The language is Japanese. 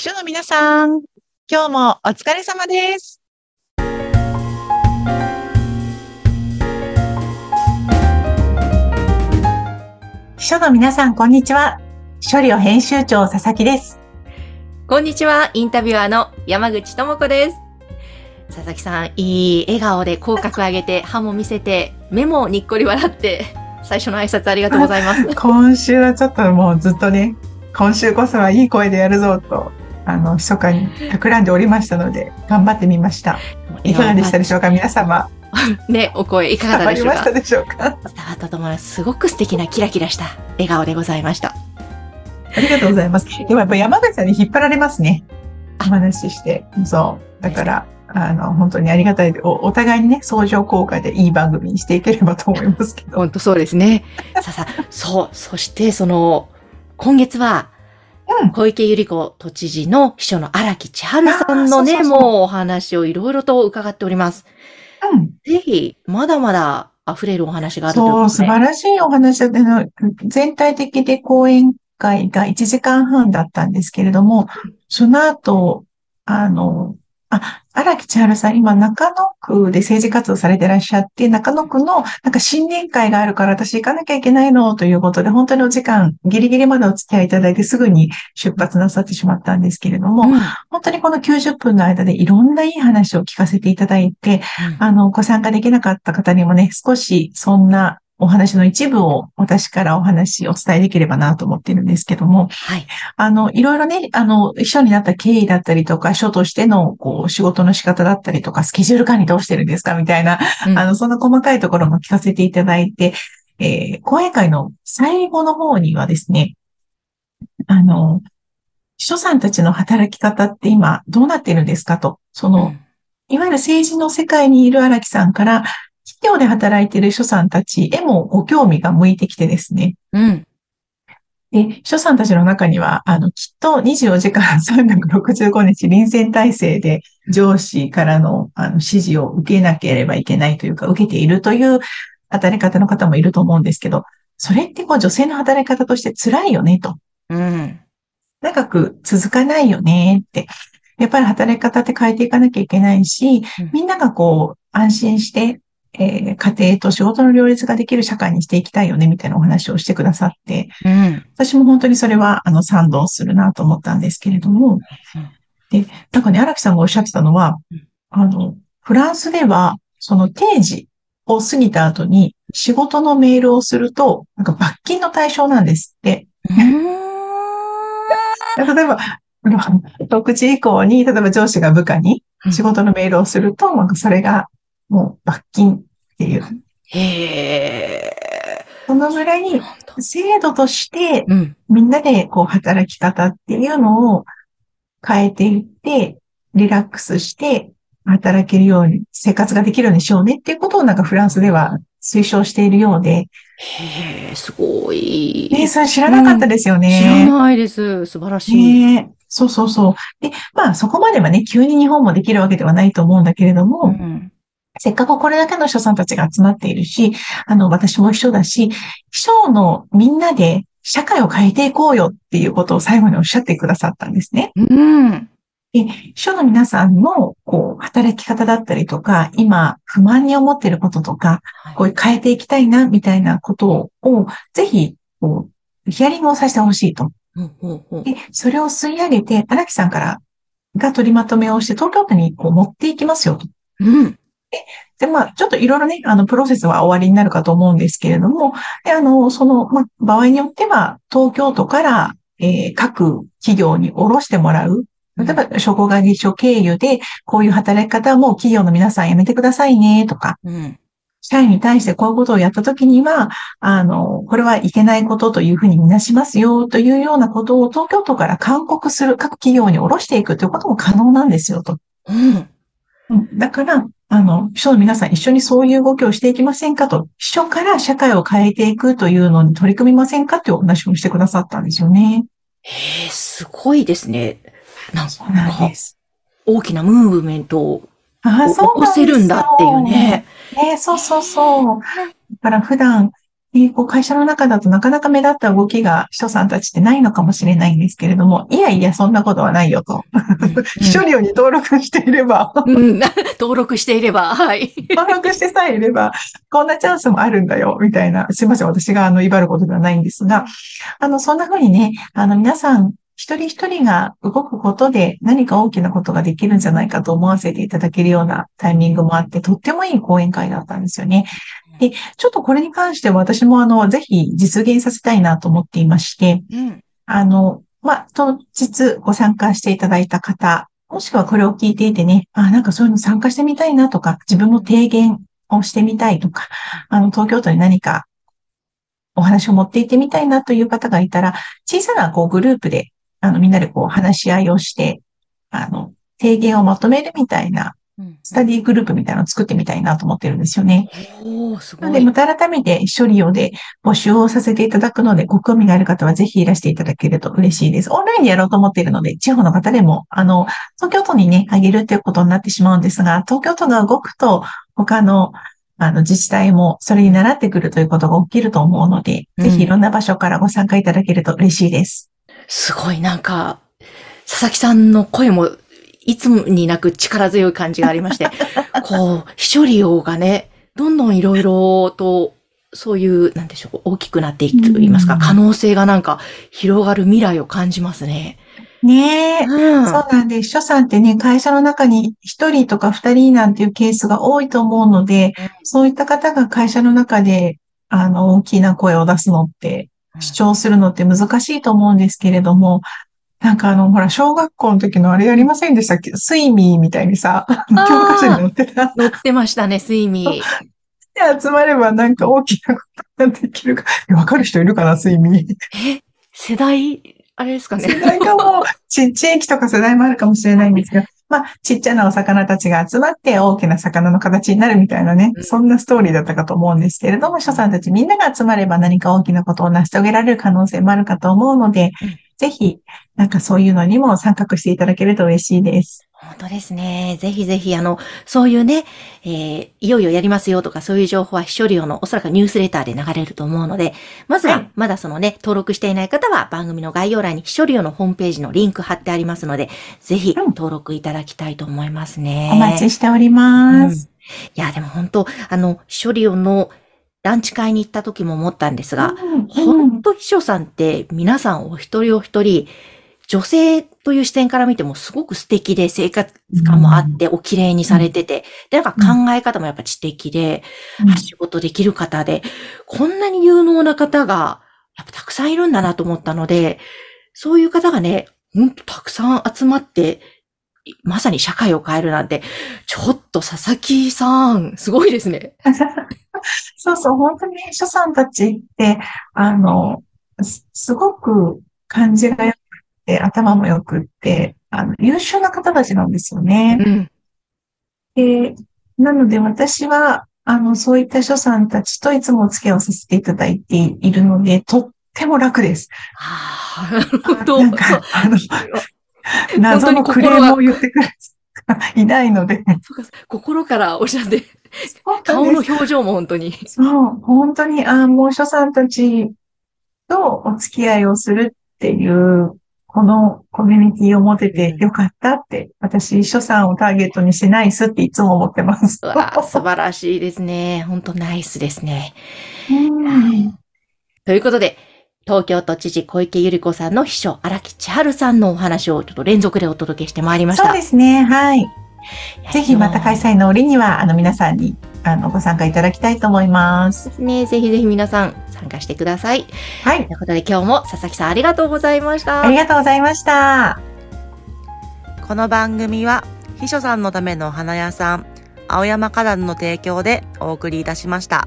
秘書の皆さん、今日もお疲れ様です。秘書の皆さん、こんにちは。処理を編集長佐々木です。こんにちは、インタビュアーの山口智子です。佐々木さん、いい笑顔で口角上げて、歯も見せて、目もにっこり笑って、最初の挨拶ありがとうございます。今週はちょっともうずっとね、今週こそはいい声でやるぞと、あの、密かに企んでおりましたので、頑張ってみました。いかがでしたでしょうか、皆様。ね、お声いかがでしょうか？たでしょうか？伝わったと思います。すごく素敵なキラキラした笑顔でございました。ありがとうございます。でもやっぱ山口さんに引っ張られますね。お話しして。そう。だから、あの、本当にありがたいでお。お互いにね、相乗効果でいい番組にしていければと思いますけど。本当そうですね。さあさあ、そう、そしてその、今月は、うん小池百合子都知事の秘書の荒木千春さんのね、あーそうそうそうもうお話をいろいろと伺っております。うん。ぜひ、まだまだ溢れるお話があるというそう、ことで。素晴らしいお話での、全体的で講演会が1時間半だったんですけれども、その後、あの、あ、荒木千春さん、今中野区で政治活動されてらっしゃって、中野区のなんか新年会があるから私行かなきゃいけないのということで、本当にお時間ギリギリまでお付き合いいただいてすぐに出発なさってしまったんですけれども、うん。本当にこの90分の間でいろんないい話を聞かせていただいて、あの、ご参加できなかった方にもね、少しそんなお話の一部を私からお話お伝えできればなと思っているんですけども、はい。あの、いろいろね、あの、秘書になった経緯だったりとか、書としての、こう、仕事の仕方だったりとか、スケジュール管理どうしてるんですかみたいな、うん。あの、そんな細かいところも聞かせていただいて、えー講演会の最後の方にはですね、あの、秘書さんたちの働き方って今どうなっているんですかと、その、いわゆる政治の世界にいる荒木さんから、企業で働いている秘書さんたちへもご興味が向いてきてですね。うん。で、秘書さんたちの中には、あの、きっと24時間365日臨戦態勢で上司からのあの指示を受けなければいけないというか、受けているという働き方の方もいると思うんですけど、それってこう女性の働き方として辛いよねと。うん。長く続かないよねって。やっぱり働き方って変えていかなきゃいけないしうん、みんながこう安心して、えー家庭と仕事の両立ができる社会にしていきたいよねみたいなお話をしてくださって、うん。私も本当にそれはあの賛同するなと思ったんですけれども、で、なんかね、荒木さんがおっしゃってたのはうん、あの、フランスではその定時を過ぎた後に仕事のメールをすると、なんか罰金の対象なんですって。例えば、あの6時以降に、例えば上司が部下にうん。仕事のメールをすると、なんかそれがもう罰金っていう、へえ。そのぐらい制度としてうん。みんなでこう働き方っていうのを変えていって、リラックスして働けるように、生活ができるようにしようねっていうことをなんかフランスでは推奨しているようで、へえ、すごい。ね、それ知らなかったですよね。知らないです。素晴らしい。ねそうそうそう。で、まあそこまではね、急に日本もできるわけではないと思うんだけれども、うん。せっかくこれだけの秘書さんたちが集まっているし、あの、私も秘書だし、秘書のみんなで社会を変えていこうよっていうことを最後におっしゃってくださったんですね。うん。で、秘書の皆さんの、こう、働き方だったりとか、今、不満に思っていることとか、こういう変えていきたいな、みたいなことを、ぜひ、こう、ヒアリングをさせてほしいと。うんうんうんで、それを吸い上げて、荒木さんから、が取りまとめをして、東京都にこう持っていきますよと。うん。で、まあ、ちょっといろいろね、あの、プロセスは終わりになるかと思うんですけれども、で、あの、その、まあ、場合によっては、東京都から、えー各企業に下ろしてもらう。例えば、商工会議所経由で、こういう働き方はもう企業の皆さんやめてくださいね、とか、うん。社員に対してこういうことをやったときには、あの、これはいけないことというふうにみなしますよ、というようなことを東京都から勧告する、各企業に下ろしていくということも可能なんですよ、と。うん。うんだから、あの、秘書の皆さん一緒にそういう動きをしていきませんかと、秘書から社会を変えていくというのに取り組みませんかというお話をしてくださったんですよね。へえ、すごいですね。なんそうなんかで、す。大きなムーブメントを起こせるんだっていうね。。ねそうそうそう。だから普段、えーこう会社の中だとなかなか目立った動きが秘書さんたちってないのかもしれないんですけれども、いやいや、そんなことはないよと。秘書料に登録していれば、うん、うん登録していれば、はい。登録してさえいれば、こんなチャンスもあるんだよ、みたいな。すいません、私があの、威張ることではないんですが、あの、そんな風にね、あの、皆さん、一人一人が動くことで何か大きなことができるんじゃないかと思わせていただけるようなタイミングもあって、とってもいい講演会だったんですよね。で、ちょっとこれに関しては私もあの、ぜひ実現させたいなと思っていまして、うん。あの、まあ、当日ご参加していただいた方、もしくはこれを聞いていてね、あ、なんかそういうの参加してみたいなとか、自分も提言をしてみたいとか、あの、東京都に何かお話を持って行ってみたいなという方がいたら、小さなこうグループで、あの、みんなでこう話し合いをして、あの、提言をまとめるみたいな、うんスタディグループみたいなのを作ってみたいなと思ってるんですよね。おー、すなので、ごい。また改めて処理をで募集をさせていただくので、ご興味がある方はぜひいらしていただけると嬉しいです。オンラインでやろうと思っているので、地方の方でも、あの、東京都にね、あげるっていうことになってしまうんですが、東京都が動くと、他の、あの、自治体もそれに習ってくるということが起きると思うので、うんぜひいろんな場所からご参加いただけると嬉しいです。すごい、なんか、佐々木さんの声も、いつもになく力強い感じがありまして、こう、秘書利用がね、どんどんいろいろと、そういう、なんでしょう、大きくなっていくと言いますか、うん可能性がなんか広がる未来を感じますね。ねえ。うん。そうなんです。秘書さんってね、会社の中に一人とか二人なんていうケースが多いと思うので、そういった方が会社の中で、あの、大きな声を出すのって、主張するのって難しいと思うんですけれども、なんかあの、ほら、小学校の時のあれやりませんでしたっけ？スイミーみたいにさ、教科書に載ってた。乗ってましたね、睡眠。で集まればなんか大きなことができるか。わかる人いるかな、スイミー。え、世代、あれですかね。世代がもう、ち、地域とか世代もあるかもしれないんですけど、まあ、ちっちゃなお魚たちが集まって大きな魚の形になるみたいなねう、んそんなストーリーだったかと思うんですけれども、秘書さんたちみんなが集まれば何か大きなことを成し遂げられる可能性もあるかと思うのでうん、ぜひ、なんかそういうのにも参画していただけると嬉しいです。本当ですね。ぜひぜひ、あの、そういうね、えーいよいよやりますよとか、そういう情報は秘書料のおそらくニュースレターで流れると思うので、まずは、はいまだそのね、登録していない方は番組の概要欄に秘書料のホームページのリンク貼ってありますので、ぜひうん登録いただきたいと思いますね。お待ちしております。うんいや、でも本当、あの、秘書料のランチ会に行った時も思ったんですが、うん。本当秘書さんって皆さんお一人お一人、女性という視点から見てもすごく素敵で生活感もあってお綺麗にされてて、で、なんか考え方もやっぱ知的で、うん。仕事できる方で、こんなに有能な方がやっぱたくさんいるんだなと思ったので、そういう方がね、ほんとたくさん集まって、まさに社会を変えるなんて、ちょっと佐々木さん、すごいですね。そうそう、本当に秘書さんたちって、あの、すすごく感じが良くって、頭も良くって、あの、優秀な方たちなんですよね。うん。で、なので私は、あの、そういった秘書さんたちといつもお付き合いをさせていただいているので、とっても楽です。あ あ、なるほど。なんか、あの、謎のクレームを言ってくる人がいないので、そうか心からおっしゃって、顔にの表情も本当に。そう、本当に、ああ、もう秘書さんたちとお付き合いをするっていう、このコミュニティを持ててよかったって、私、秘書さんをターゲットにしないっすっていつも思ってます。素晴らしいですね。本当ナイスですね。うんということで、東京都知事小池百合子さんの秘書荒木千春さんのお話をちょっと連続でお届けしてまいりました。そうですね、はい。ぜひまた開催の折には、あの、皆さんに、あの、ご参加いただきたいと思います。ですね。ぜひぜひ皆さん参加してください。はいとい。うことで今日も佐々木さんありがとうございました。ありがとうございました。この番組は秘書さんのためのお花屋さん青山花壇の提供でお送りいたしました。